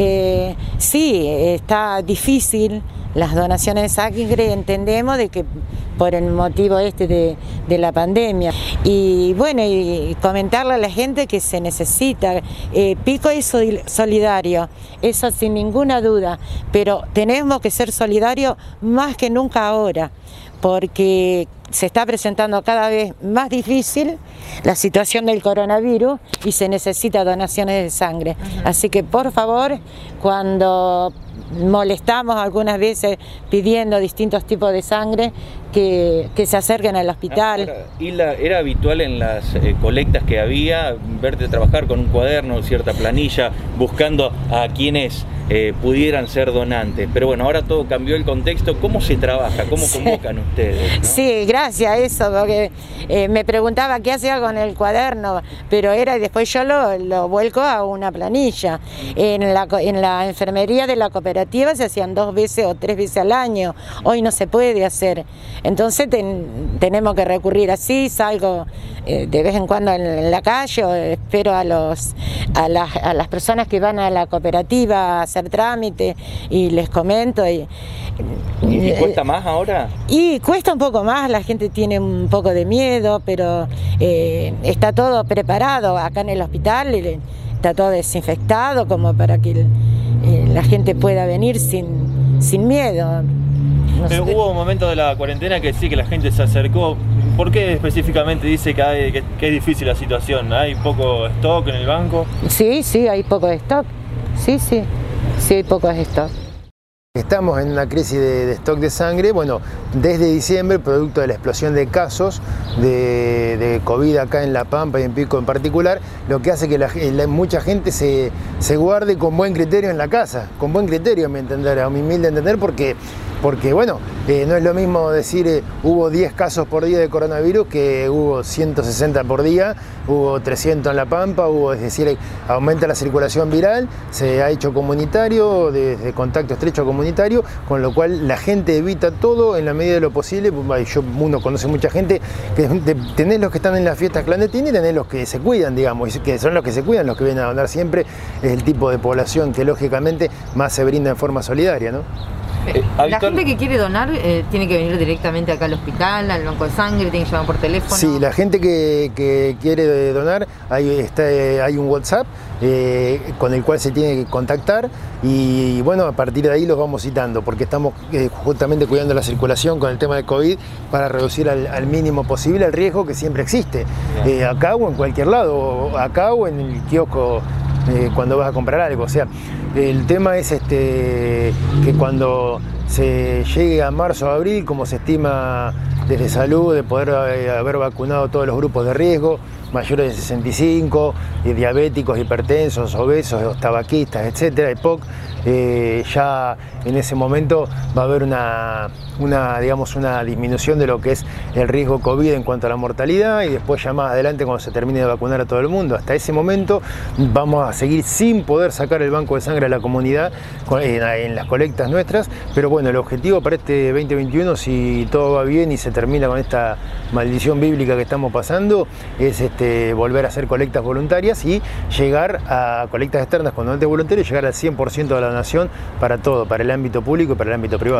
Eh, sí, está difícil las donaciones de sangre, entendemos de que por el motivo este de, la pandemia. Y bueno, y comentarle a la gente que se necesita. Eh, Pico es solidario, eso sin ninguna duda, pero tenemos que ser solidarios más que nunca ahora, porque se está presentando cada vez más difícil la situación del coronavirus y se necesita donaciones de sangre. Así que por favor, cuando molestamos algunas veces pidiendo distintos tipos de sangre que, se acerquen al hospital. ¿Y la, era habitual en las eh, colectas que había verte trabajar con un cuaderno, cierta planilla, buscando a quienes eh, pudieran ser donantes. Pero bueno, ahora todo cambió el contexto. ¿Cómo se trabaja? ¿Cómo convocan ustedes? Sí, gracias a eso, porque eh, me preguntaba qué hacía con el cuaderno, pero era y después yo lo, lo vuelco a una planilla. En la, en la enfermería de la cooperativa se hacían dos veces o tres veces al año. Hoy no se puede hacer. Entonces tenemos que recurrir así, salgo eh, de vez en cuando en, la calle, espero a, los, a, las, personas que van a la cooperativa a hacer trámite y les comento. Y, ¿Y, cuesta más ahora? Y cuesta un poco más, la gente tiene un poco de miedo, pero eh, está todo preparado acá en el hospital, está todo desinfectado como para que eh, la gente pueda venir sin, sin miedo. hubo un momento de la cuarentena que sí, que la gente se acercó ¿Por qué específicamente dice que, que, es difícil la situación? ¿Hay poco stock en el banco? Sí, sí, hay poco de stock. Sí, sí, sí hay poco de stock. Estamos en una crisis de, stock de sangre, bueno, desde diciembre, producto de la explosión de casos de, COVID acá en La Pampa y en Pico en particular, lo que hace que mucha gente se, se, guarde con buen criterio en la casa, con buen criterio, a mi entender, a mi humilde entender, porque porque bueno, eh, no es lo mismo decir eh, hubo 10 casos por día de coronavirus que hubo 160 por día, hubo 300 en La Pampa, hubo, es decir, aumenta la circulación viral, se ha hecho comunitario, desde contacto estrecho comunitario, con lo cual la gente evita todo en la medida de lo posible, yo, uno conoce mucha gente, que tenés los que están en las fiestas clandestinas y tenés los que se cuidan, digamos, que son los que se cuidan, los que vienen a donar siempre, es el tipo de población que lógicamente más se brinda en forma solidaria, ¿no? Eh, la gente que quiere donar eh, tiene que venir directamente acá al hospital, al banco de sangre, tiene que llamar por teléfono. Sí, la gente que, quiere donar, hay, está, hay un WhatsApp eh, con el cual se tiene que contactar y, bueno, a partir de ahí los vamos citando porque estamos justamente cuidando la circulación con el tema del COVID para reducir al, mínimo posible el riesgo que siempre existe, acá o en cualquier lado, acá o en el kiosco cuando vas a comprar algo. O sea, el tema es este, que cuando se llegue a marzo o abril, como se estima desde salud, de poder eh, haber vacunado todos los grupos de riesgo, mayores de 65, y diabéticos, hipertensos, obesos, tabaquistas, etcétera, EPOC, eh, ya en ese momento va a haber una, una, digamos, una disminución de lo que es el riesgo COVID en cuanto a la mortalidad y después ya más adelante cuando se termine de vacunar a todo el mundo. Hasta ese momento vamos a seguir sin poder sacar el banco de sangre a la comunidad en, las colectas nuestras, pero bueno, el objetivo para este 2021, si todo va bien y se termina con esta maldición bíblica que estamos pasando, es este, volver a hacer colectas voluntarias y llegar a colectas externas con donantes voluntarios, llegar al 100% de la donación para todo, para el ámbito público y para el ámbito privado.